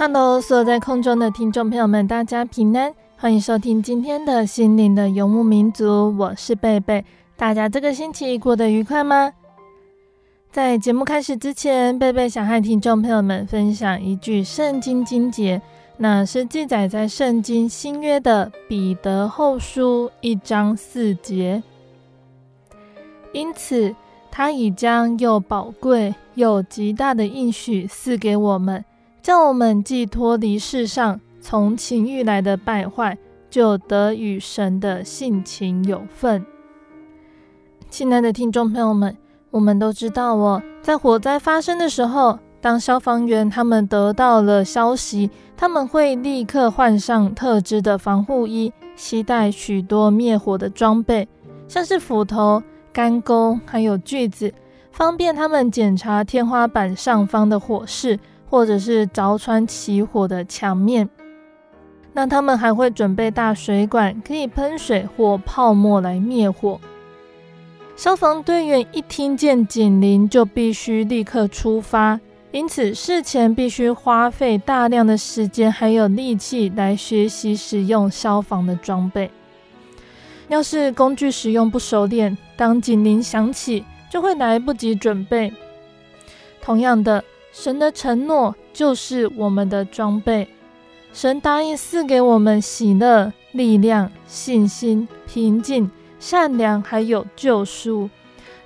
哈喽，所有在空中的听众朋友们，大家平安，欢迎收听今天的心灵的游牧民族，我是贝贝。大家这个星期过得愉快吗？在节目开始之前，贝贝想和听众朋友们分享一句圣经经节，那是记载在圣经新约的彼得后书一章四节。因此，他已将又宝贵又极大的应许赐给我们。叫我们既脱离世上从情欲来的败坏，就得与神的性情有份。亲爱的听众朋友们，我们都知道哦，在火灾发生的时候，当消防员他们得到了消息，他们会立刻换上特制的防护衣，携带许多灭火的装备，像是斧头、干钩，还有锯子，方便他们检查天花板上方的火势。或者是凿穿起火的墙面，那他们还会准备大水管，可以喷水或泡沫来灭火。消防队员一听见警铃，就必须立刻出发，因此事前必须花费大量的时间还有力气来学习使用消防的装备。要是工具使用不熟练，当警铃响起，就会来不及准备。同样的。神的承诺就是我们的装备。神答应赐给我们喜乐、力量、信心、平静、善良，还有救赎，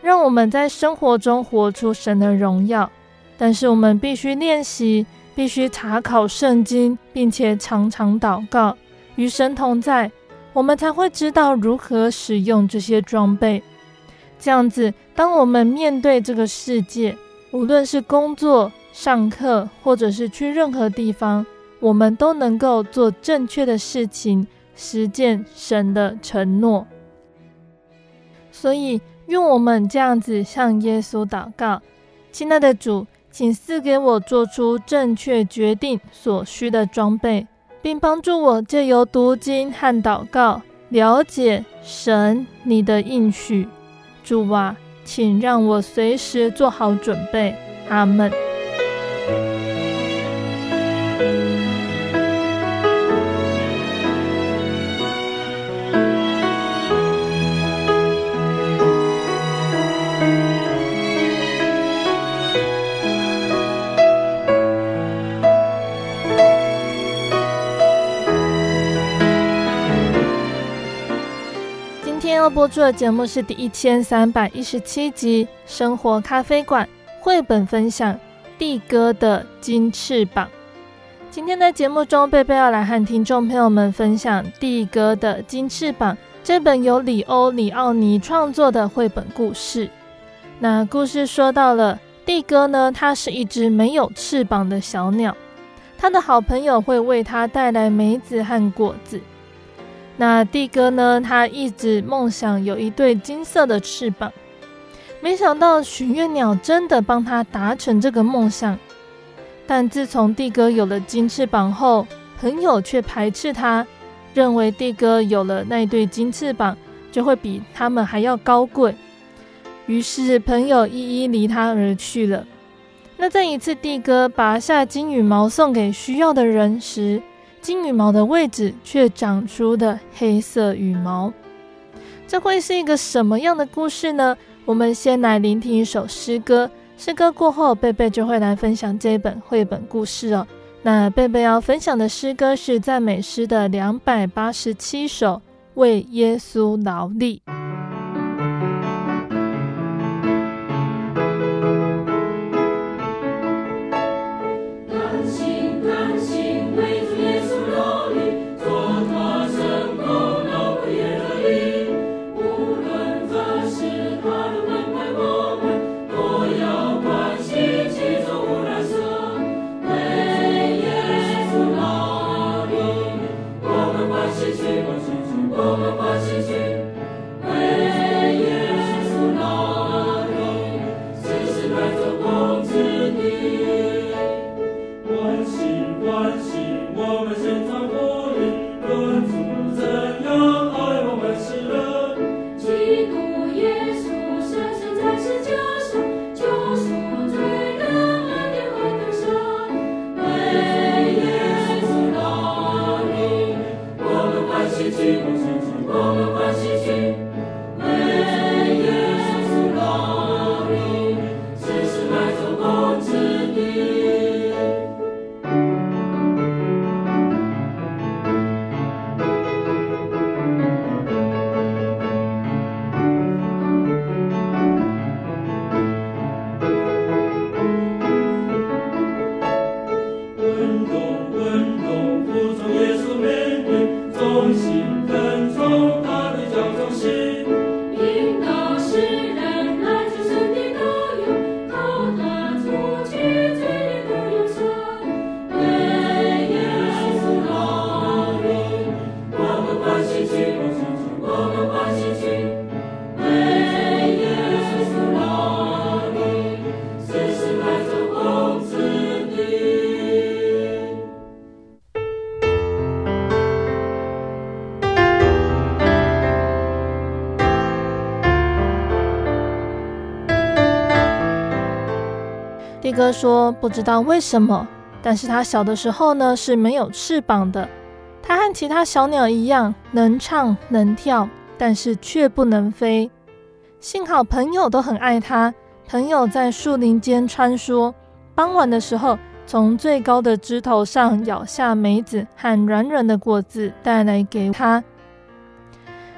让我们在生活中活出神的荣耀。但是我们必须练习，必须查考圣经，并且常常祷告，与神同在，我们才会知道如何使用这些装备。这样子，当我们面对这个世界，无论是工作、上课，或者是去任何地方，我们都能够做正确的事情，实践神的承诺。所以，用我们这样子向耶稣祷告：亲爱的主，请赐给我做出正确决定所需的装备，并帮助我借由读经和祷告，了解神你的应许。主啊。请让我随时做好准备，阿门。播出的节目是第一千三百一十七集《生活咖啡馆》绘本分享《帝哥的金翅膀》。今天的节目中，贝贝要来和听众朋友们分享《帝哥的金翅膀》这本由里欧·里奥尼创作的绘本故事。那故事说到了帝哥呢，它是一只没有翅膀的小鸟，他的好朋友会为他带来梅子和果子。那帝哥呢？他一直梦想有一对金色的翅膀，没想到许愿鸟真的帮他达成这个梦想。但自从帝哥有了金翅膀后，朋友却排斥他，认为帝哥有了那对金翅膀，就会比他们还要高贵。于是朋友一一离他而去了。那在一次帝哥拔下金羽毛送给需要的人时，金羽毛的位置却长出的黑色羽毛。这会是一个什么样的故事呢？我们先来聆听一首诗歌。诗歌过后，贝贝就会来分享这一本绘本故事哦。那贝贝要分享的诗歌是赞美诗的两百八十七首，为耶稣劳力。哥说：“不知道为什么，但是他小的时候呢是没有翅膀的。他和其他小鸟一样，能唱能跳，但是却不能飞。幸好朋友都很爱他，朋友在树林间穿梭，傍晚的时候从最高的枝头上咬下梅子和软软的果子带来给他。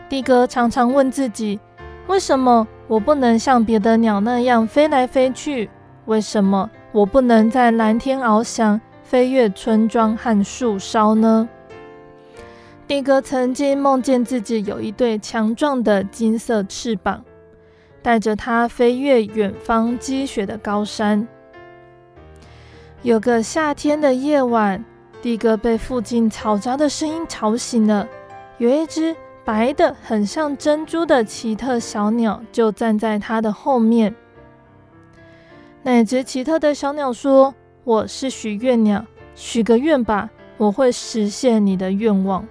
的哥常常问自己：为什么我不能像别的鸟那样飞来飞去？”为什么我不能在蓝天翱翔，飞越村庄和树梢呢？帝哥曾经梦见自己有一对强壮的金色翅膀，带着他飞越远方积雪的高山。有个夏天的夜晚，帝哥被附近嘈杂的声音吵醒了。有一只白的很像珍珠的奇特小鸟，就站在他的后面。那只奇特的小鸟说：“我是许愿鸟，许个愿吧，我会实现你的愿望。”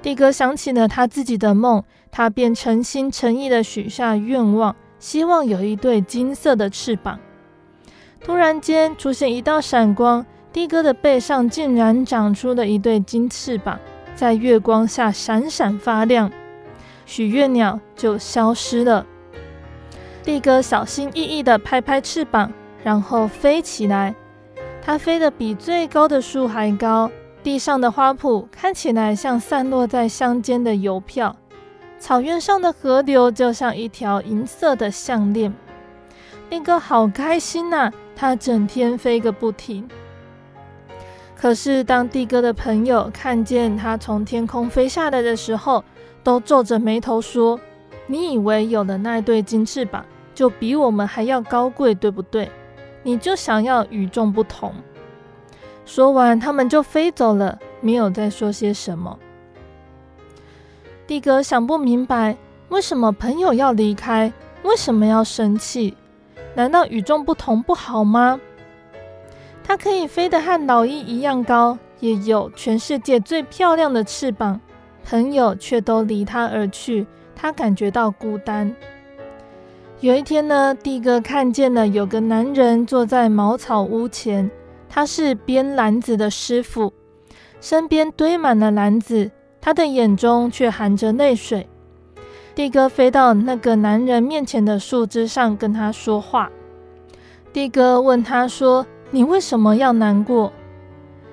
的哥想起了他自己的梦，他便诚心诚意的许下愿望，希望有一对金色的翅膀。突然间出现一道闪光，的哥的背上竟然长出了一对金翅膀，在月光下闪闪发亮，许愿鸟就消失了。帝哥小心翼翼地拍拍翅膀，然后飞起来。它飞得比最高的树还高，地上的花圃看起来像散落在乡间的邮票，草原上的河流就像一条银色的项链。帝哥好开心呐，他整天飞个不停。可是当帝哥的朋友看见他从天空飞下来的时候，都皱着眉头说：“你以为有了那对金翅膀，就比我们还要高贵，对不对？你就想要与众不同。说完，他们就飞走了，没有再说些什么。帝哥想不明白，为什么朋友要离开？为什么要生气？难道与众不同不好吗？它可以飞得和老鹰一样高，也有全世界最漂亮的翅膀。朋友却都离他而去，他感觉到孤单。有一天呢，蒂哥看见了有个男人坐在茅草屋前，他是编篮子的师傅，身边堆满了篮子，他的眼中却含着泪水。蒂哥飞到那个男人面前的树枝上，跟他说话。蒂哥问他说：“你为什么要难过？”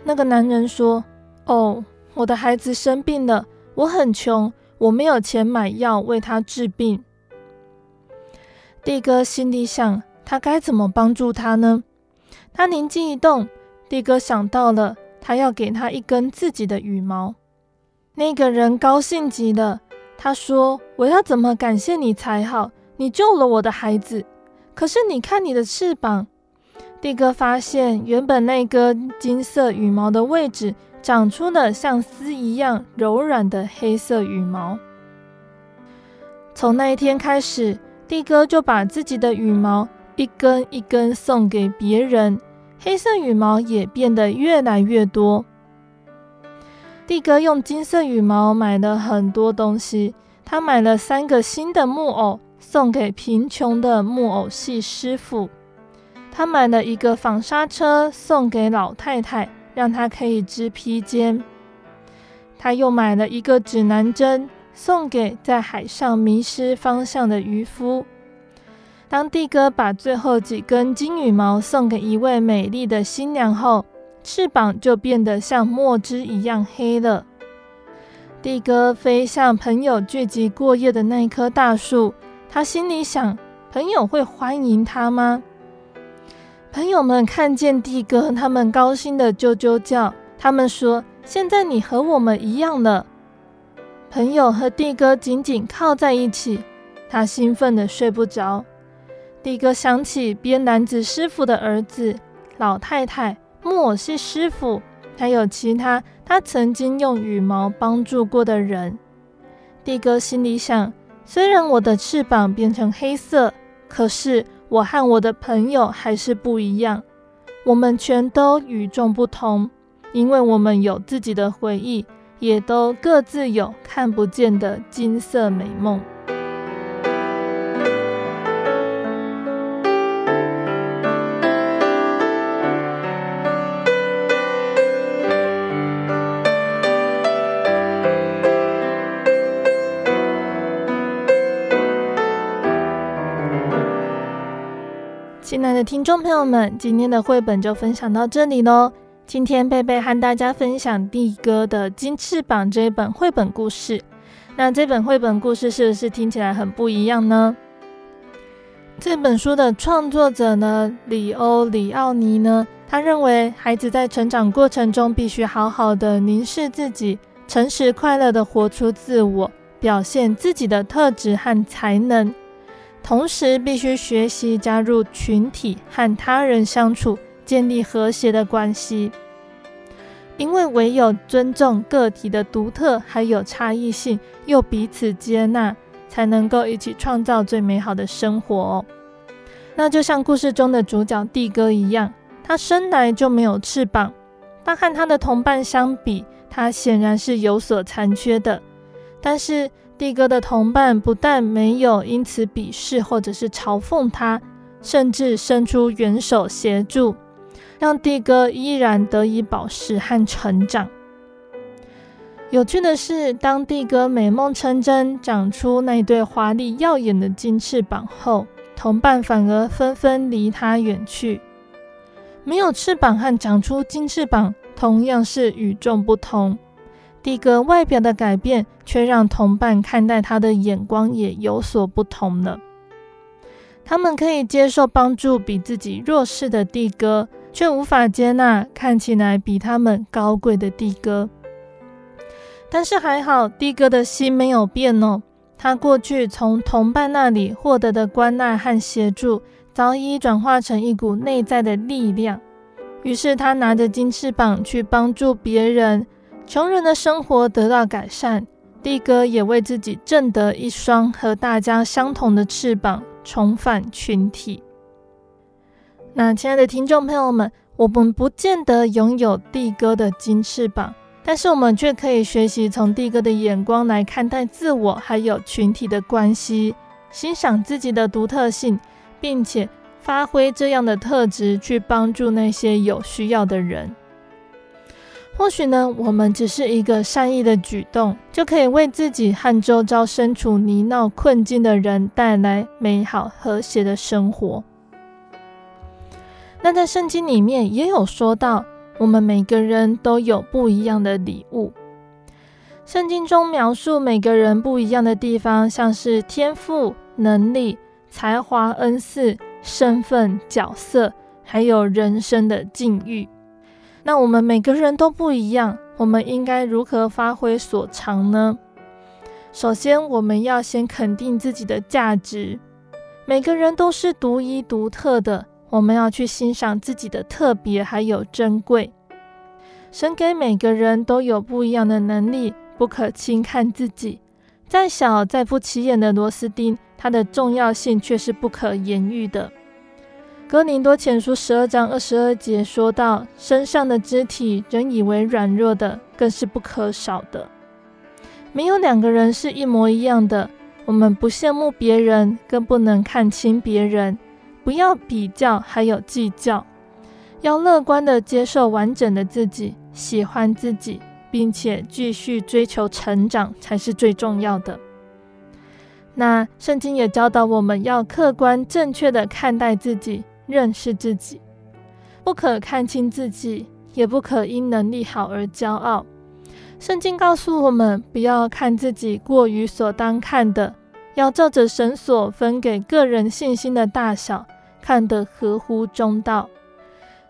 那个男人说：“哦，我的孩子生病了，我很穷，我没有钱买药为他治病。”蒂哥心里想：他该怎么帮助他呢？他灵机一动，蒂哥想到了，他要给他一根自己的羽毛。那个人高兴极了，他说：“我要怎么感谢你才好？你救了我的孩子。”可是你看你的翅膀，蒂哥发现原本那根金色羽毛的位置长出了像丝一样柔软的黑色羽毛。从那一天开始，蒂哥就把自己的羽毛一根一根送给别人，黑色羽毛也变得越来越多。蒂哥用金色羽毛买了很多东西，他买了三个新的木偶。送给贫穷的木偶戏师傅，他买了一个纺纱车送给老太太，让她可以织披肩。他又买了一个指南针，送给在海上迷失方向的渔夫。当蒂哥把最后几根金羽毛送给一位美丽的新娘后，翅膀就变得像墨汁一样黑了。蒂哥飞向朋友聚集过夜的那棵大树。他心里想：朋友会欢迎他吗？朋友们看见蒂哥，他们高兴的啾啾叫。他们说：“现在你和我们一样了。”朋友和蒂哥紧紧靠在一起，他兴奋得睡不着。蒂哥想起编篮子师傅的儿子、老太太、木偶戏师傅，还有其他他曾经用羽毛帮助过的人。蒂哥心里想。虽然我的翅膀变成黑色，可是我和我的朋友还是不一样。我们全都与众不同，因为我们有自己的回忆，也都各自有看不见的金色美梦。亲爱的听众朋友们，今天的绘本就分享到这里喽。今天贝贝和大家分享蒂哥的金翅膀这一本绘本故事。那这本绘本故事是不是听起来很不一样呢？这本书的创作者呢，里欧里奥尼呢，他认为孩子在成长过程中必须好好的凝视自己，诚实快乐的活出自我，表现自己的特质和才能。同时，必须学习加入群体，和他人相处，建立和谐的关系。因为唯有尊重个体的独特，还有差异性，又彼此接纳，才能够一起创造最美好的生活哦。那就像故事中的主角帝哥一样，他生来就没有翅膀，但和他的同伴相比，他显然是有所残缺的。但是，帝哥的同伴不但没有因此鄙视或者是嘲讽他，甚至伸出援手协助，让蒂哥依然得以保持和成长。有趣的是，当蒂哥美梦成真，长出那对华丽耀眼的金翅膀后，同伴反而纷纷离他远去。没有翅膀和长出金翅膀，同样是与众不同。蒂哥外表的改变，却让同伴看待他的眼光也有所不同了。他们可以接受帮助比自己弱势的蒂哥，却无法接纳看起来比他们高贵的的哥。但是还好，的哥的心没有变哦。他过去从同伴那里获得的关爱和协助，早已转化成一股内在的力量。于是他拿着金翅膀去帮助别人。穷人的生活得到改善，的哥也为自己挣得一双和大家相同的翅膀，重返群体。那亲爱的听众朋友们，我们不见得拥有帝哥的金翅膀，但是我们却可以学习从帝哥的眼光来看待自我还有群体的关系，欣赏自己的独特性，并且发挥这样的特质去帮助那些有需要的人。或许呢，我们只是一个善意的举动，就可以为自己和周遭身处泥淖困境的人带来美好和谐的生活。那在圣经里面也有说到，我们每个人都有不一样的礼物。圣经中描述每个人不一样的地方，像是天赋、能力、才华、恩赐、身份、角色，还有人生的境遇。那我们每个人都不一样，我们应该如何发挥所长呢？首先，我们要先肯定自己的价值。每个人都是独一独特的。我们要去欣赏自己的特别还有珍贵。神给每个人都有不一样的能力，不可轻看自己。再小再不起眼的螺丝钉，它的重要性却是不可言喻的。哥林多前书十二章二十二节说到：“身上的肢体，人以为软弱的，更是不可少的。没有两个人是一模一样的。我们不羡慕别人，更不能看轻别人。”不要比较，还有计较，要乐观地接受完整的自己，喜欢自己，并且继续追求成长，才是最重要的。那圣经也教导我们要客观正确地看待自己，认识自己，不可看轻自己，也不可因能力好而骄傲。圣经告诉我们，不要看自己过于所当看的，要照着神所分给个人信心的大小。看得合乎中道。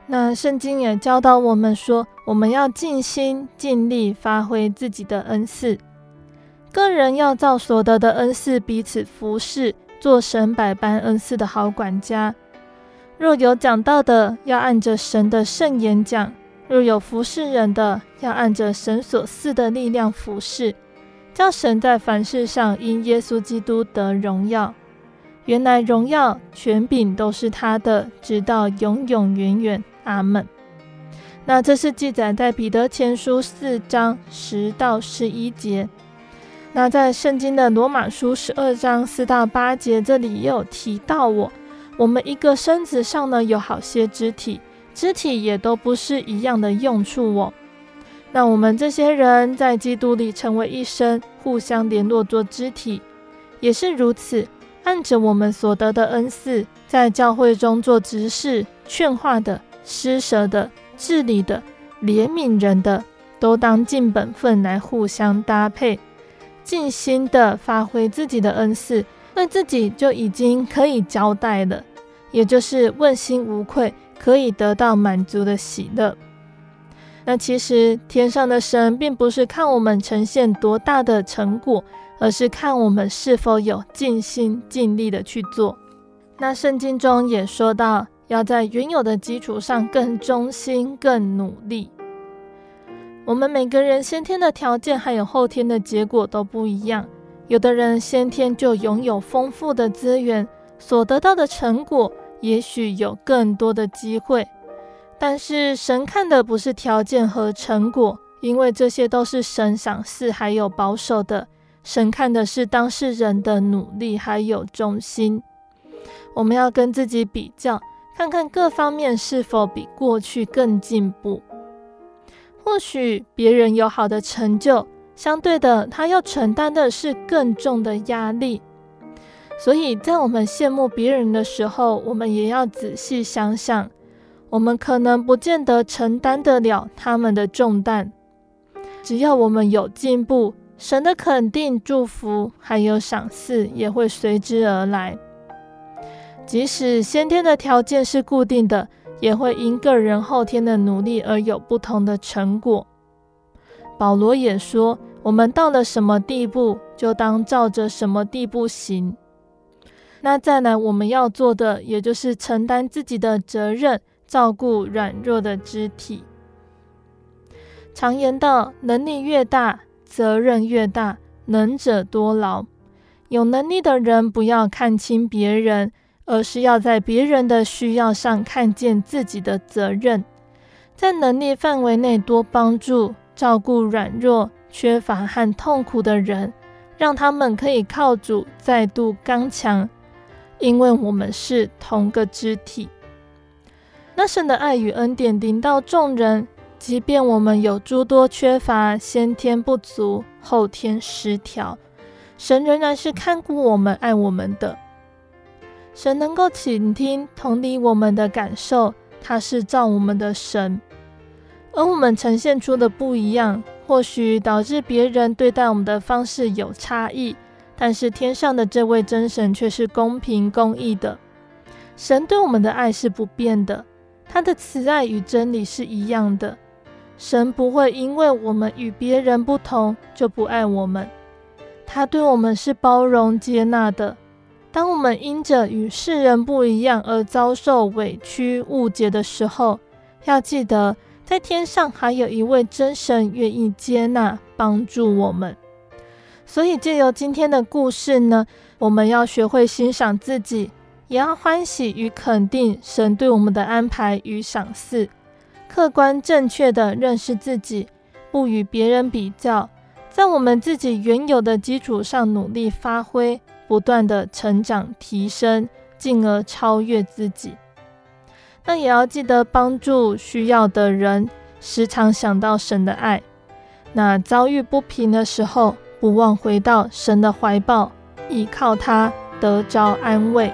那圣经也教导我们说，我们要尽心尽力发挥自己的恩赐，个人要照所得的恩赐彼此服侍，做神百般恩赐的好管家。若有讲道的，要按着神的圣言讲；若有服侍人的，要按着神所赐的力量服侍，叫神在凡事上因耶稣基督得荣耀。原来荣耀权柄都是他的，直到永永远远。阿门。那这是记载在彼得前书四章十到十一节。那在圣经的罗马书十二章四到八节，这里也有提到我。我们一个身子上呢，有好些肢体，肢体也都不是一样的用处哦。那我们这些人在基督里成为一身，互相联络做肢体，也是如此。按着我们所得的恩赐，在教会中做执事、劝化的、施舍的、治理的、怜悯人的，都当尽本分来互相搭配，尽心的发挥自己的恩赐，那自己就已经可以交代了，也就是问心无愧，可以得到满足的喜乐。那其实天上的神并不是看我们呈现多大的成果。而是看我们是否有尽心尽力的去做。那圣经中也说到，要在原有的基础上更忠心、更努力。我们每个人先天的条件还有后天的结果都不一样。有的人先天就拥有丰富的资源，所得到的成果也许有更多的机会。但是神看的不是条件和成果，因为这些都是神赏赐还有保守的。神看的是当事人的努力还有忠心，我们要跟自己比较，看看各方面是否比过去更进步。或许别人有好的成就，相对的，他要承担的是更重的压力。所以在我们羡慕别人的时候，我们也要仔细想想，我们可能不见得承担得了他们的重担。只要我们有进步。神的肯定、祝福还有赏赐也会随之而来。即使先天的条件是固定的，也会因个人后天的努力而有不同的成果。保罗也说：“我们到了什么地步，就当照着什么地步行。”那再来，我们要做的，也就是承担自己的责任，照顾软弱的肢体。常言道：“能力越大。”责任越大，能者多劳。有能力的人不要看轻别人，而是要在别人的需要上看见自己的责任，在能力范围内多帮助、照顾软弱、缺乏和痛苦的人，让他们可以靠主再度刚强，因为我们是同个肢体。那神的爱与恩典临到众人，即便我们有诸多缺乏、先天不足、后天失调，神仍然是看顾我们、爱我们的。神能够倾听、同理我们的感受，他是造我们的神，而我们呈现出的不一样，或许导致别人对待我们的方式有差异，但是天上的这位真神却是公平公义的。神对我们的爱是不变的，他的慈爱与真理是一样的。神不会因为我们与别人不同就不爱我们，他对我们是包容接纳的。当我们因着与世人不一样而遭受委屈误解的时候，要记得，在天上还有一位真神愿意接纳帮助我们。所以，借由今天的故事呢，我们要学会欣赏自己，也要欢喜与肯定神对我们的安排与赏赐，客观正确地认识自己，不与别人比较，在我们自己原有的基础上努力发挥。不断的成长提升，进而超越自己。那也要记得帮助需要的人，时常想到神的爱。那遭遇不平的时候，不忘回到神的怀抱，依靠他得着安慰。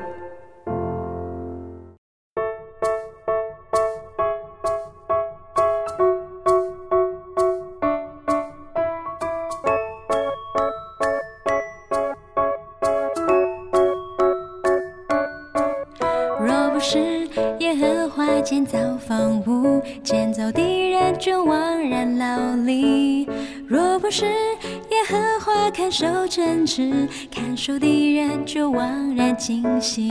看守的人就枉然惊醒。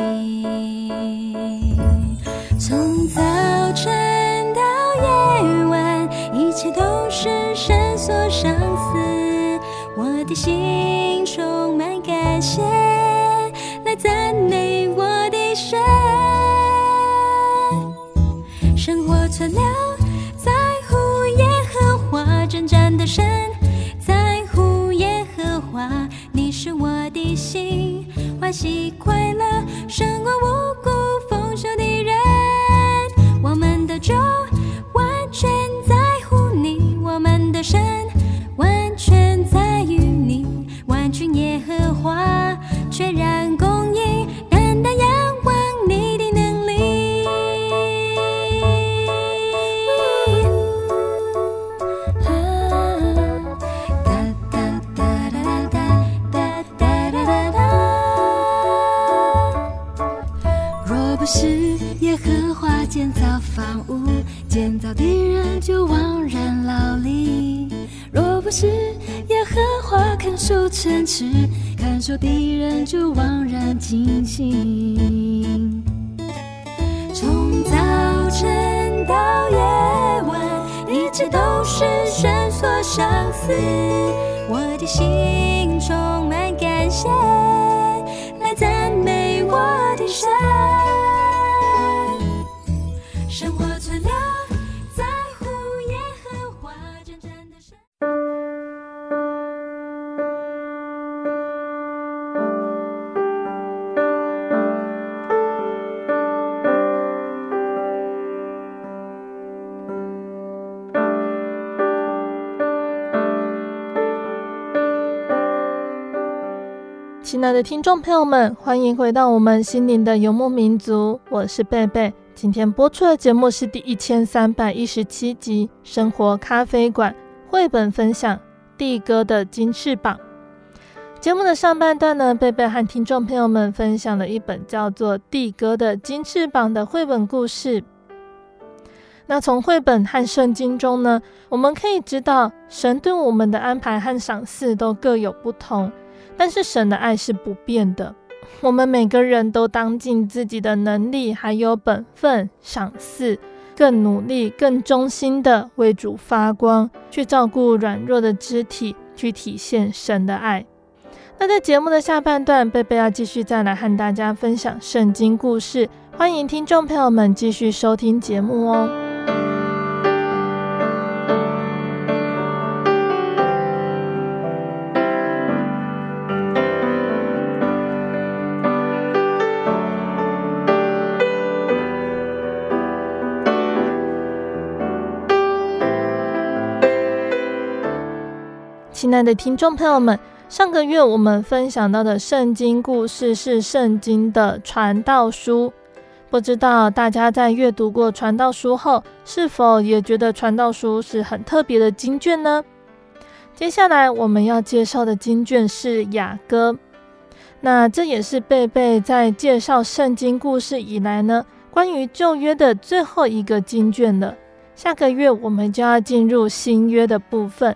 从早晨到夜晚，一切都是神所赏赐。我的心亲爱的听众朋友们，欢迎回到我们心灵的游牧民族，我是贝贝。今天播出的节目是第一千三百一十七集《生活咖啡馆》绘本分享《蒂哥的金翅膀》。节目的上半段呢，贝贝和听众朋友们分享了一本叫做《蒂哥的金翅膀》的绘本故事。那从绘本和圣经中呢，我们可以知道，神对我们的安排和赏赐都各有不同，但是神的爱是不变的。我们每个人都当尽自己的能力，还有本分，赏赐，更努力、更忠心的为主发光，去照顾软弱的肢体，去体现神的爱。那在节目的下半段，贝贝要继续再来和大家分享圣经故事，欢迎听众朋友们继续收听节目哦。亲爱的听众朋友们，上个月我们分享到的圣经故事是圣经的传道书。不知道大家在阅读过传道书后，是否也觉得传道书是很特别的经卷呢？接下来我们要介绍的经卷是雅歌。那这也是贝贝在介绍圣经故事以来呢，关于旧约的最后一个经卷了。下个月我们就要进入新约的部分。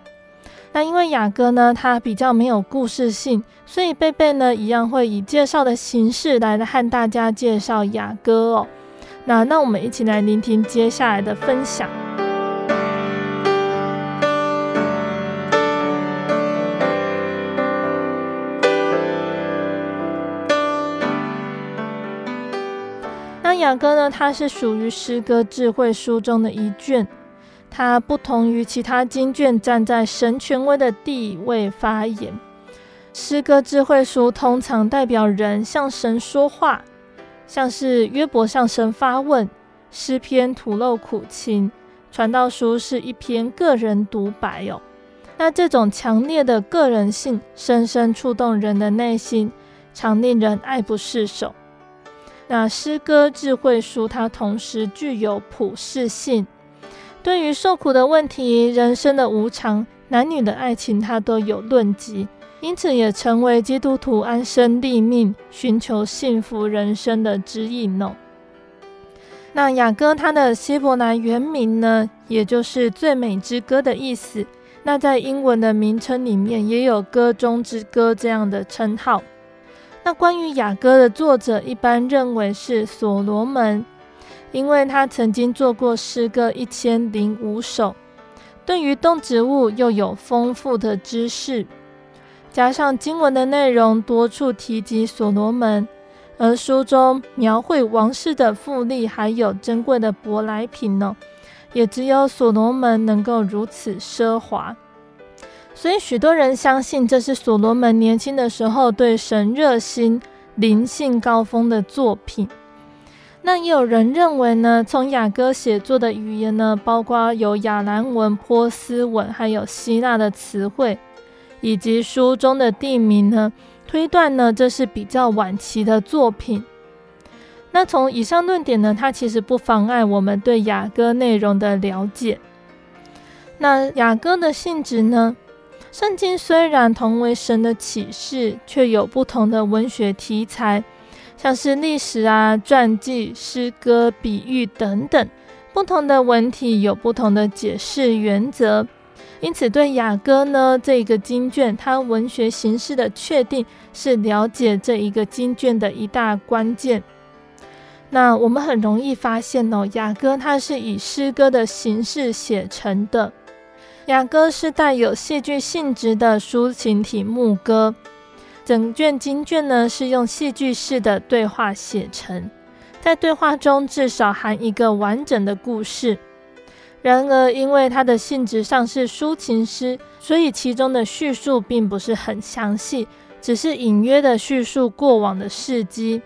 那因为雅歌呢，它比较没有故事性，所以贝贝呢一样会以介绍的形式来和大家介绍雅歌哦。那那我们一起来聆听接下来的分享。那雅歌呢，它是属于诗歌智慧书中的一卷。它不同于其他经卷，站在神权威的地位发言。诗歌智慧书通常代表人向神说话，像是约伯向神发问，诗篇吐露苦情，传道书是一篇个人独白哦。那这种强烈的个人性，深深触动人的内心，常令人爱不释手。那诗歌智慧书，它同时具有普世性。对于受苦的问题、人生的无常、男女的爱情，他都有论及，因此也成为基督徒安身立命、寻求幸福人生的指引哦。那雅歌它的希伯来原名呢，也就是最美之歌的意思。那在英文的名称里面，也有歌中之歌这样的称号。那关于雅歌的作者，一般认为是所罗门。因为他曾经做过诗歌一千零五首，对于动植物又有丰富的知识，加上经文的内容多处提及所罗门，而书中描绘王室的富丽还有珍贵的舶来品呢，也只有所罗门能够如此奢华，所以许多人相信这是所罗门年轻的时候对神热心、灵性高峰的作品。那也有人认为呢，从雅歌写作的语言呢，包括有亚兰文、波斯文，还有希腊的词汇，以及书中的地名呢，推断呢，这是比较晚期的作品。那从以上论点呢，它其实不妨碍我们对雅歌内容的了解。那雅歌的性质呢，圣经虽然同为神的启示，却有不同的文学题材。像是历史啊、传记、诗歌、比喻等等，不同的文体有不同的解释原则，因此对雅歌呢这个经卷，它文学形式的确定是了解这一个经卷的一大关键。那我们很容易发现哦，雅歌它是以诗歌的形式写成的，雅歌是带有戏剧性质的抒情体牧歌。整卷经卷呢，是用戏剧式的对话写成，在对话中至少含一个完整的故事。然而，因为它的性质上是抒情诗，所以其中的叙述并不是很详细，只是隐约的叙述过往的事迹。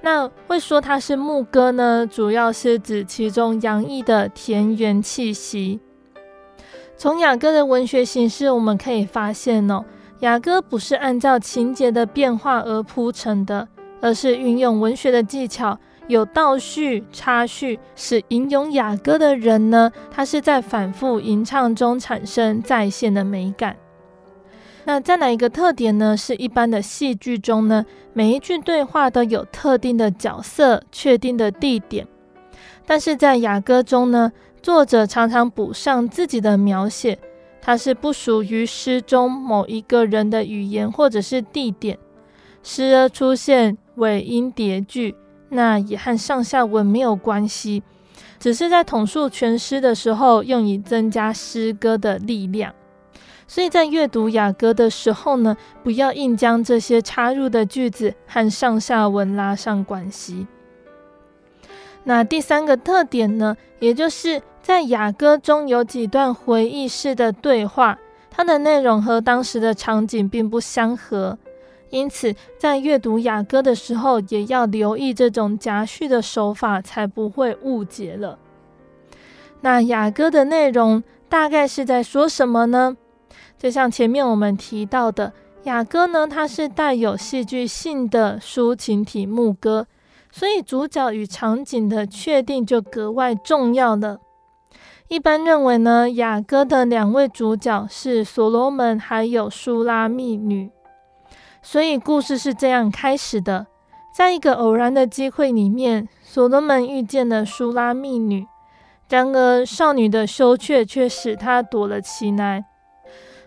那会说它是牧歌呢，主要是指其中洋溢的田园气息。从雅歌的文学形式，我们可以发现哦。雅歌不是按照情节的变化而铺成的，而是运用文学的技巧，有倒叙、插叙，使吟咏雅歌的人呢，他是在反复吟唱中产生再现的美感。那再来一个特点呢，是一般的戏剧中呢，每一句对话都有特定的角色、确定的地点，但是在雅歌中呢，作者常常补上自己的描写。它是不属于诗中某一个人的语言或者是地点，时而出现尾音叠句，那也和上下文没有关系，只是在统述全诗的时候用以增加诗歌的力量。所以在阅读雅歌的时候呢，不要硬将这些插入的句子和上下文拉上关系。那第三个特点呢，也就是。在雅歌中有几段回忆式的对话，它的内容和当时的场景并不相合，因此在阅读雅歌的时候，也要留意这种夹叙的手法，才不会误解了。那雅歌的内容大概是在说什么呢？就像前面我们提到的，雅歌呢，它是带有戏剧性的抒情体目歌，所以主角与场景的确定就格外重要了。一般认为呢，雅歌的两位主角是所罗门还有苏拉密女，所以故事是这样开始的：在一个偶然的机会里面，所罗门遇见了苏拉密女，然而少女的羞怯却使他躲了起来。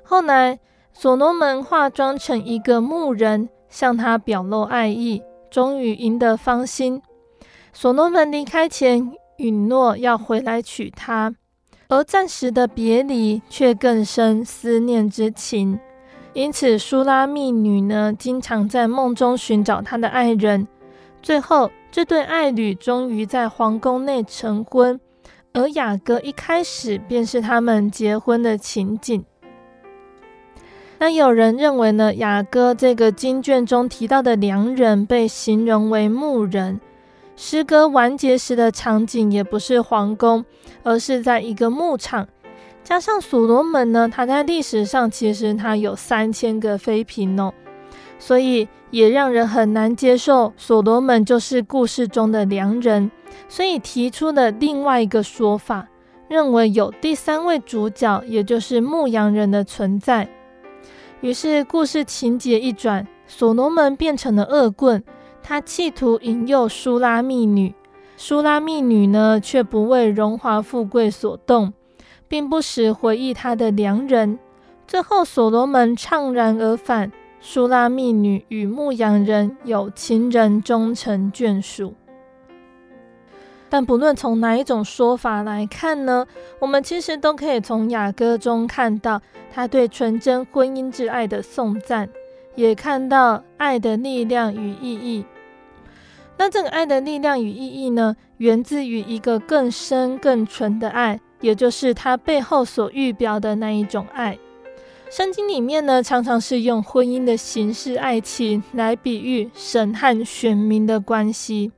后来，所罗门化妆成一个牧人，向她表露爱意，终于赢得芳心。所罗门离开前允诺要回来娶她。而暂时的别离却更生思念之情，因此苏拉密女呢，经常在梦中寻找她的爱人。最后，这对爱侣终于在皇宫内成婚，而雅歌一开始便是他们结婚的情景。那有人认为呢，雅歌这个经卷中提到的良人被形容为牧人。诗歌完结时的场景也不是皇宫，而是在一个牧场。加上所罗门呢，他在历史上其实他有三千个妃嫔哦，所以也让人很难接受所罗门就是故事中的良人，所以提出了另外一个说法，认为有第三位主角，也就是牧羊人的存在。于是故事情节一转，所罗门变成了恶棍。他企图引诱书拉密女，书拉密女呢，却不为荣华富贵所动，并不时回忆他的良人。最后，所罗门怅然而返，书拉密女与牧羊人有情人终成眷属。但不论从哪一种说法来看呢，我们其实都可以从雅歌中看到他对纯真婚姻之爱的颂赞。也看到爱的力量与意义。那这个爱的力量与意义呢，源自于一个更深更纯的爱，也就是它背后所预表的那一种爱。圣经里面呢，常常是用婚姻的形式爱情来比喻神和选民的关系，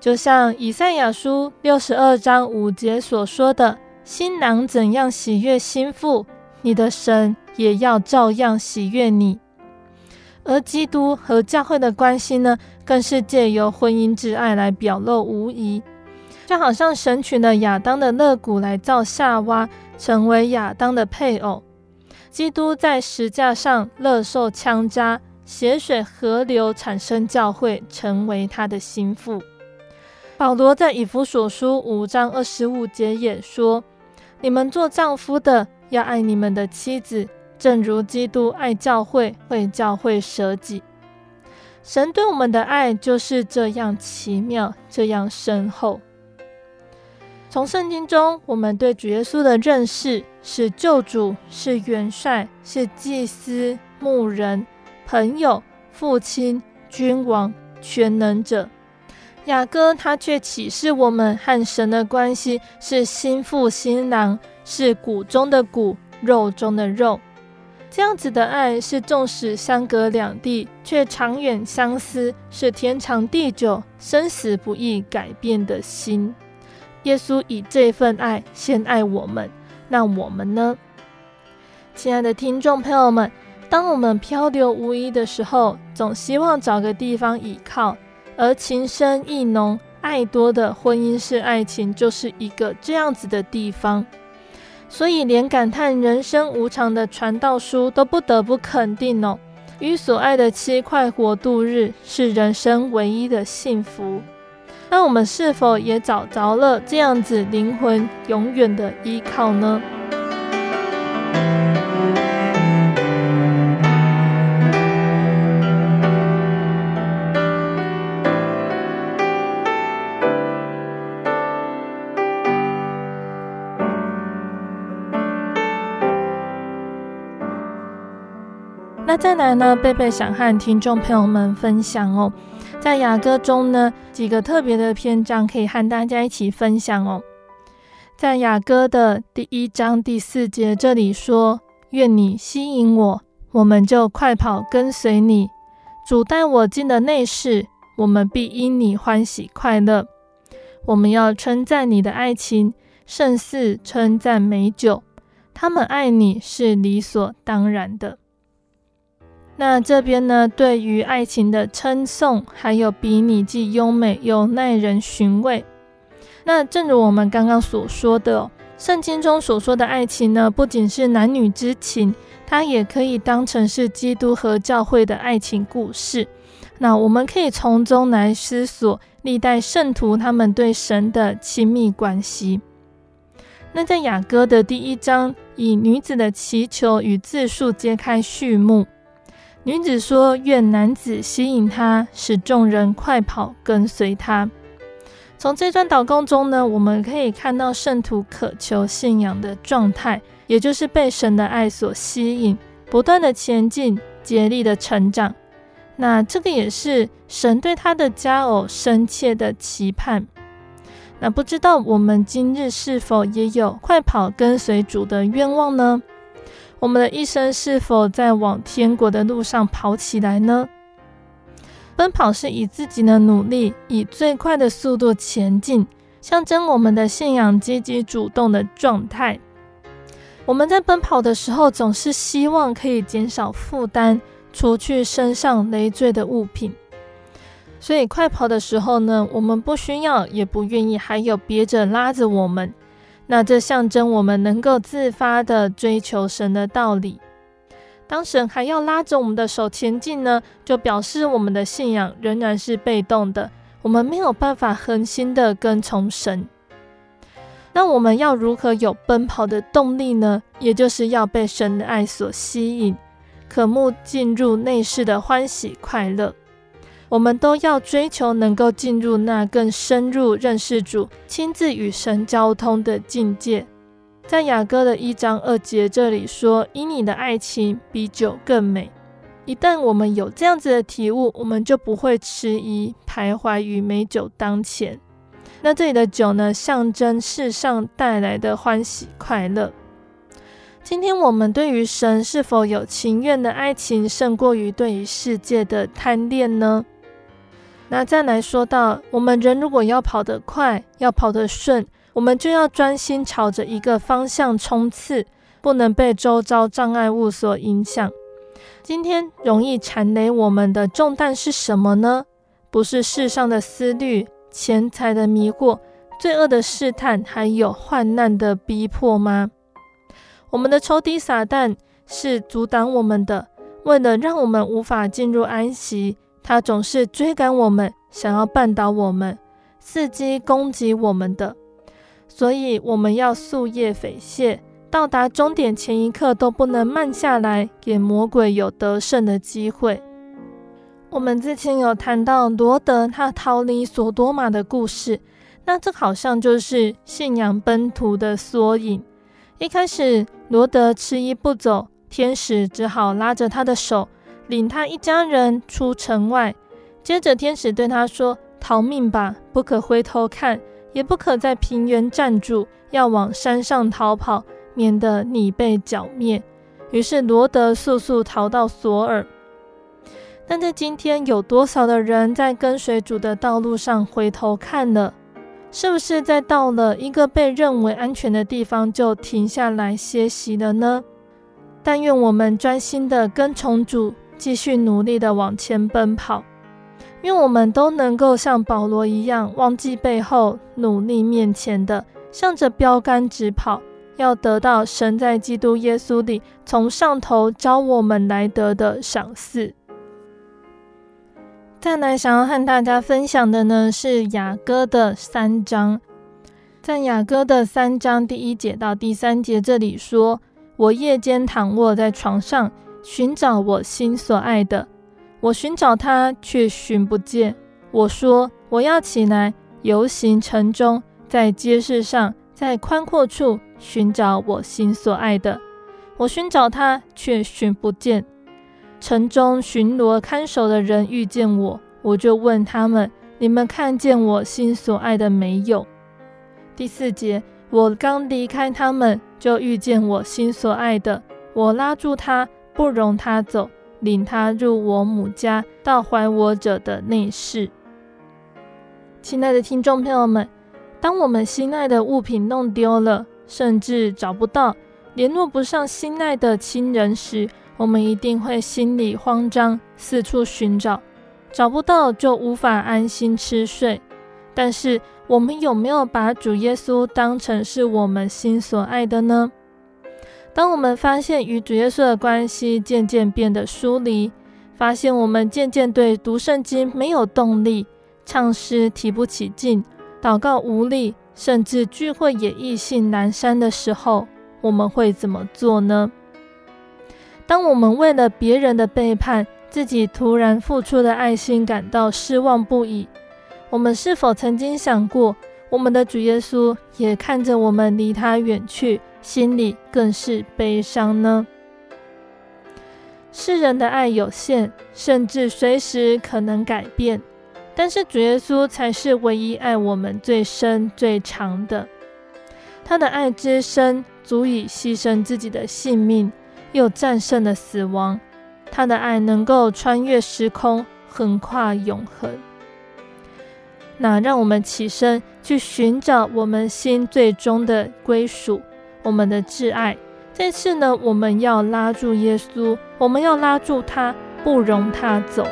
就像以赛亚书六十二章五节所说的：“新郎怎样喜悦新妇，你的神也要照样喜悦你。”而基督和教会的关系呢，更是借由婚姻之爱来表露无遗。就好像神取了亚当的肋骨来造夏娃，成为亚当的配偶。基督在石架上勒受枪扎，血水河流产生教会，成为他的心腹。保罗在以弗所书五章二十五节也说：“你们做丈夫的要爱你们的妻子。”正如基督爱教会，为教会舍己。神对我们的爱就是这样奇妙，这样深厚。从圣经中，我们对主耶稣的认识是救主，是元帅，是祭司、牧人、朋友、父亲、君王、全能者。雅歌他却启示我们和神的关系是心腹新郎，是骨中的骨，肉中的肉。这样子的爱是，纵使相隔两地，却长远相思；是天长地久、生死不易改变的心。耶稣以这份爱先爱我们，那我们呢？亲爱的听众朋友们，当我们漂流无依的时候，总希望找个地方依靠，而情深意浓、爱多的婚姻式爱情就是一个这样子的地方。所以，连感叹人生无常的传道书都不得不肯定哦，与所爱的妻快活度日是人生唯一的幸福。那我们是否也找着了这样子灵魂永远的依靠呢？再来呢？贝贝想和听众朋友们分享哦，在雅歌中呢，几个特别的篇章可以和大家一起分享哦。在雅歌的第一章第四节这里说：“愿你吸引我，我们就快跑跟随你。主带我进的内室，我们必因你欢喜快乐。我们要称赞你的爱情，胜似称赞美酒。他们爱你是理所当然的。”那这边呢，对于爱情的称颂，还有比拟既优美又耐人寻味。那正如我们刚刚所说的哦，圣经中所说的爱情呢，不仅是男女之情，它也可以当成是基督和教会的爱情故事。那我们可以从中来思索历代圣徒他们对神的亲密关系。那在雅歌的第一章，以女子的祈求与自述揭开序幕。女子说：“愿男子吸引她，使众人快跑跟随她。”从这段祷告中呢，我们可以看到圣徒渴求信仰的状态，也就是被神的爱所吸引，不断的前进，竭力的成长。那这个也是神对他的佳偶深切的期盼。那不知道我们今日是否也有快跑跟随主的愿望呢？我们的一生是否在往天国的路上跑起来呢？奔跑是以自己的努力，以最快的速度前进，象征我们的信仰积极主动的状态。我们在奔跑的时候，总是希望可以减少负担，除去身上累赘的物品。所以快跑的时候呢，我们不需要，也不愿意，还有别者拉着我们。那这象征我们能够自发地追求神的道理。当神还要拉着我们的手前进呢，就表示我们的信仰仍然是被动的，我们没有办法恒心地跟从神。那我们要如何有奔跑的动力呢？也就是要被神的爱所吸引，渴慕进入内室的欢喜快乐。我们都要追求能够进入那更深入认识主、亲自与神交通的境界。在雅歌的一章二节这里说：“因你的爱情比酒更美。”一旦我们有这样子的体悟，我们就不会迟疑徘徊于美酒当前。那这里的酒呢，象征世上带来的欢喜快乐。今天我们对于神是否有情愿的爱情，胜过于对于世界的贪恋呢？那再来说到，我们人如果要跑得快，要跑得顺，我们就要专心朝着一个方向冲刺，不能被周遭障碍物所影响。今天容易缠累我们的重担是什么呢？不是世上的思虑、钱财的迷惑、罪恶的试探，还有患难的逼迫吗？我们的仇敌撒旦是阻挡我们的，为了让我们无法进入安息。他总是追赶我们，想要绊倒我们，伺机攻击我们的，所以我们要夙夜匪懈，到达终点前一刻都不能慢下来，给魔鬼有得胜的机会。我们之前有谈到罗德他逃离索多玛的故事，那这好像就是信仰奔途的缩影。一开始罗德迟疑不走，天使只好拉着他的手。领他一家人出城外，接着天使对他说：“逃命吧，不可回头看，也不可在平原站住，要往山上逃跑，免得你被剿灭。”于是罗德速速逃到索尔。但在今天，有多少的人在跟随主的道路上回头看了？是不是在到了一个被认为安全的地方就停下来歇息了呢？但愿我们专心的跟从主，继续努力的往前奔跑。愿我们都能够像保罗一样，忘记背后，努力面前的，向着标杆直跑，要得到神在基督耶稣里从上头召我们来得的赏赐。再来想要和大家分享的呢，是雅歌的三章，在雅歌的三章第一节到第三节这里说：“我夜间躺卧在床上，寻找我心所爱的。”我寻找他，却寻不见。我说：“我要起来，游行城中，在街市上，在宽阔处寻找我心所爱的。我寻找他，却寻不见。城中巡逻看守的人遇见我，我就问他们：你们看见我心所爱的没有？”第四节，我刚离开他们，就遇见我心所爱的，我拉住他，不容他走。领他入我母家，到怀我者的内室。亲爱的听众朋友们，当我们心爱的物品弄丢了，甚至找不到、联络不上心爱的亲人时，我们一定会心里慌张，四处寻找，找不到就无法安心吃睡。但是，我们有没有把主耶稣当成是我们心所爱的呢？当我们发现与主耶稣的关系渐渐变得疏离，发现我们渐渐对读圣经没有动力，唱诗提不起劲，祷告无力，甚至聚会也意兴阑珊的时候，我们会怎么做呢？当我们为了别人的背叛，自己突然付出的爱心感到失望不已，我们是否曾经想过，我们的主耶稣也看着我们离他远去？心里更是悲伤呢。世人的爱有限，甚至随时可能改变，但是主耶稣才是唯一爱我们最深最长的。他的爱之深，足以牺牲自己的性命，又战胜了死亡。他的爱能够穿越时空，横跨永恒。那让我们起身去寻找我们心最终的归属。我们的挚爱，这次呢，我们要拉住耶稣，我们要拉住他，不容他走。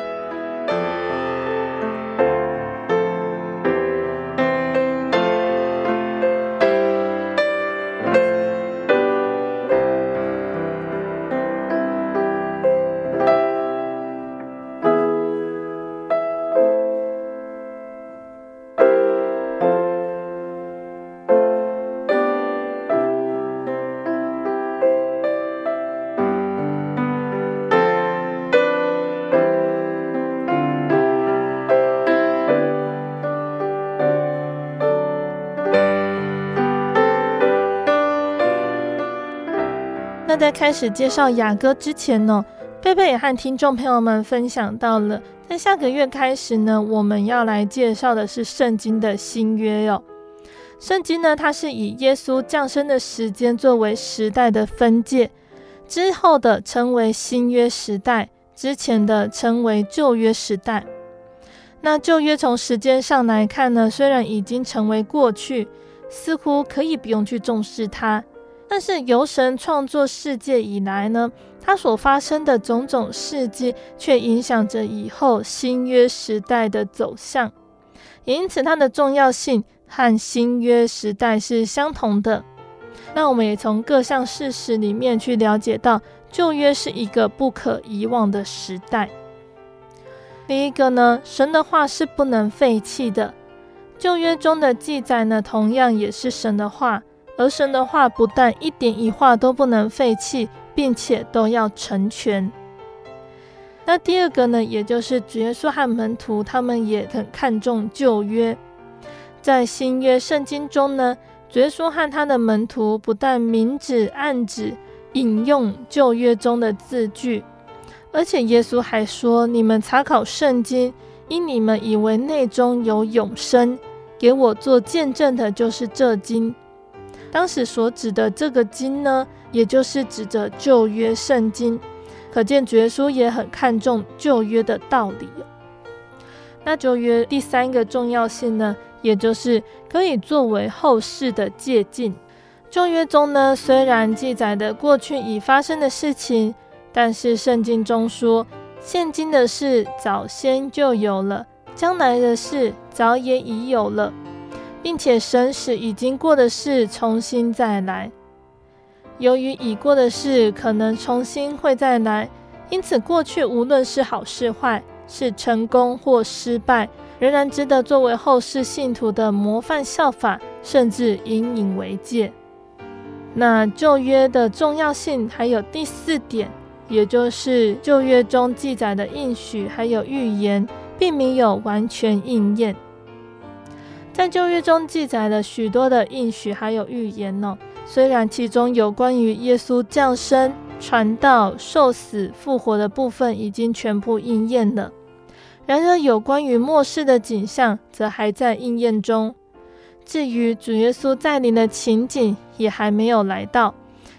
在开始介绍雅歌之前呢，贝贝也和听众朋友们分享到了，在下个月开始呢，我们要来介绍的是圣经的新约哟。圣经呢，它是以耶稣降生的时间作为时代的分界，之后的称为新约时代，之前的称为旧约时代。那旧约从时间上来看呢，虽然已经成为过去，似乎可以不用去重视它。但是由神创作世界以来呢，他所发生的种种事迹，却影响着以后新约时代的走向，也因此它的重要性和新约时代是相同的。那我们也从各项事实里面去了解到，旧约是一个不可遗忘的时代。第一个呢，神的话是不能废弃的，旧约中的记载呢，同样也是神的话。而神的话不但一点一画都不能废弃，并且都要成全。那第二个呢，也就是主耶稣和门徒他们也很看重旧约。在新约圣经中呢，主耶稣和他的门徒不但明指暗指引用旧约中的字句，而且耶稣还说：“你们查考圣经，因你们以为内中有永生，给我做见证的就是这经。”当时所指的这个经呢，也就是指着旧约圣经，可见绝书也很看重旧约的道理。那旧约第三个重要性呢，也就是可以作为后世的借鉴。旧约中呢，虽然记载的过去已发生的事情，但是圣经中说，现今的事早先就有了，将来的事早也已有了，并且神使已经过的事重新再来。由于已过的事可能重新会再来，因此过去无论是好是坏，是成功或失败，仍然值得作为后世信徒的模范效法，甚至引以为戒。那旧约的重要性还有第四点，也就是旧约中记载的应许还有预言，并没有完全应验。在旧约中记载了许多的应许还有预言呢，虽然其中有关于耶稣降生、传道、受死、复活的部分已经全部应验了，然而有关于末世的景象则还在应验中。至于主耶稣再临的情景也还没有来到，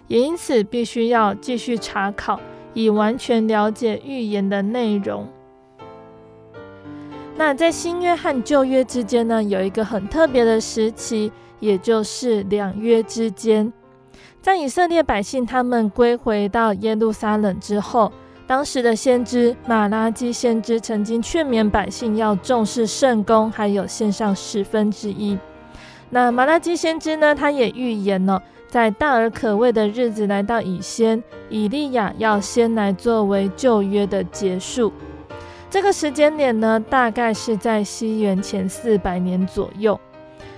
也因此必须要继续查考，以完全了解预言的内容。那在新约和旧约之间呢，有一个很特别的时期，也就是两约之间。在以色列百姓他们归回到耶路撒冷之后，当时的先知马拉基先知曾经劝勉百姓要重视圣工，还有献上十分之一。那马拉基先知呢，他也预言了，在大而可畏的日子来到以先，以利亚要先来作为旧约的结束。这个时间点呢，大概是在西元前四百年左右。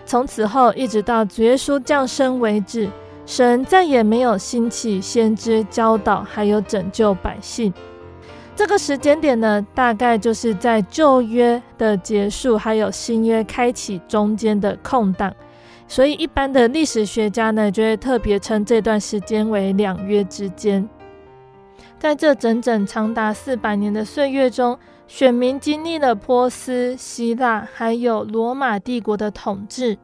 从此后一直到主耶稣降生为止，神再也没有兴起先知教导还有拯救百姓。这个时间点呢，大概就是在旧约的结束，还有新约开启中间的空档，所以一般的历史学家呢，就会特别称这段时间为两约之间。在这整整长达四百年的岁月中，选民经历了波斯、希腊还有罗马帝国的统治。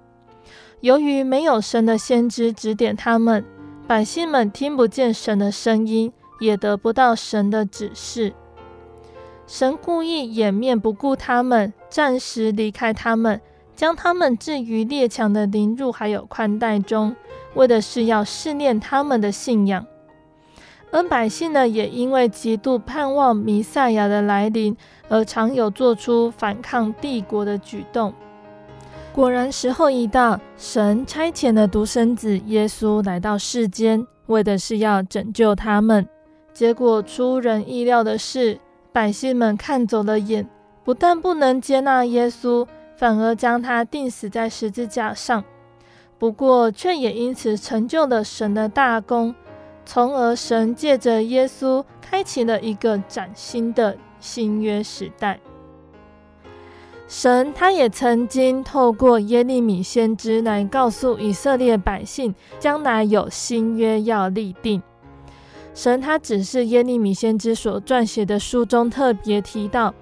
由于没有神的先知指点他们，百姓们听不见神的声音，也得不到神的指示。神故意掩面不顾他们，暂时离开他们，将他们置于列强的凌辱还有宽待中，为的是要试炼他们的信仰。而百姓呢，也因为极度盼望弥赛亚的来临，而常有做出反抗帝国的举动。果然，时候一到，神差遣了独生子耶稣来到世间，为的是要拯救他们。结果出人意料的是，百姓们看走了眼，不但不能接纳耶稣，反而将他钉死在十字架上。不过，却也因此成就了神的大功，从而神借着耶稣开启了一个崭新的新约时代。神他也曾经透过耶利米先知来告诉以色列百姓，将来有新约要立定。神他只是耶利米先知所撰写的书中特别提到，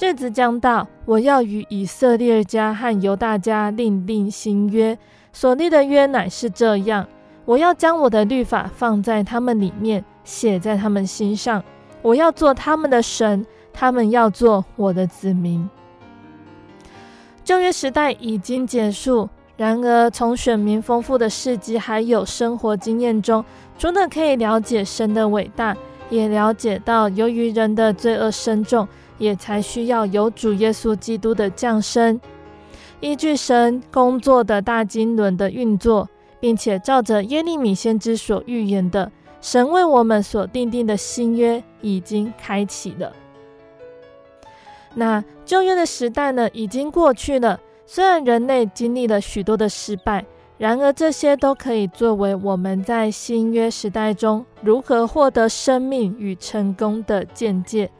日子将到，我要与以色列家和犹大家另定新约。所立的约乃是这样：我要将我的律法放在他们里面，写在他们心上。我要做他们的神，他们要做我的子民。旧约时代已经结束。然而，从选民丰富的事迹还有生活经验中，除了可以了解神的伟大，也了解到由于人的罪恶深重，也才需要有主耶稣基督的降生。依据神工作的大经纶的运作，并且照着耶利米先知所预言的，神为我们所订定的新约已经开启了。那旧约的时代呢，已经过去了。虽然人类经历了许多的失败，然而这些都可以作为我们在新约时代中如何获得生命与成功的见解。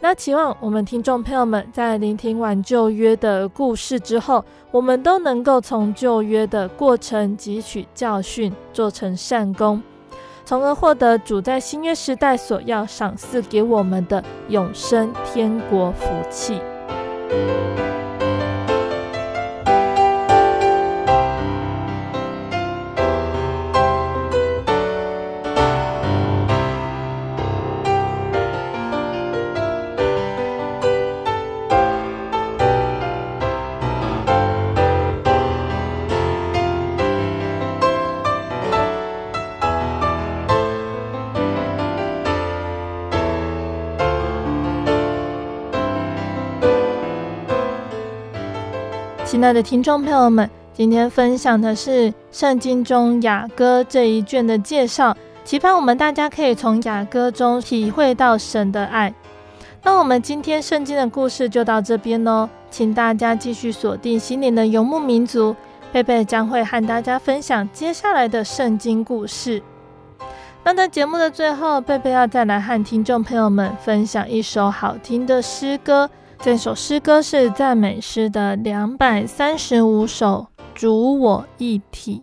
那期望我们听众朋友们在聆听完旧约的故事之后，我们都能够从旧约的过程汲取教训，做成善工，从而获得主在新约时代所要赏赐给我们的永生天国福气。亲爱的听众朋友们，今天分享的是圣经中雅歌这一卷的介绍，期盼我们大家可以从雅歌中体会到神的爱。那我们今天圣经的故事就到这边喽，请大家继续锁定心灵的游牧民族，贝贝将会和大家分享接下来的圣经故事。那在节目的最后，贝贝要再来和听众朋友们分享一首好听的诗歌。这首诗歌是赞美诗的两百三十五首，主我一体。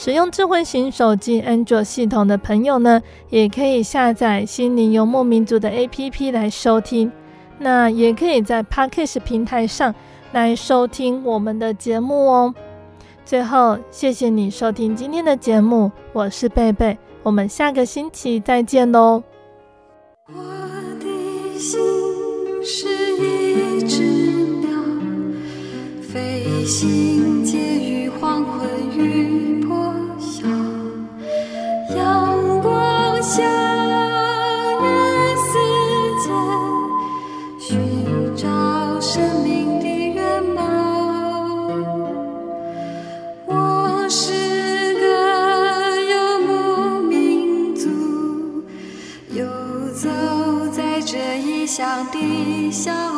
使用智慧型手机安卓系统的朋友呢，也可以下载心灵游牧民族的 APP 来收听。那也可以在 Podcast 平台上来收听我们的节目哦。最后，谢谢你收听今天的节目，我是贝贝，我们下个星期再见喽。我的心是一只鸟，飞行介于黄昏向人世间寻找生命的源泉我是个游牧民族游走在这异乡的小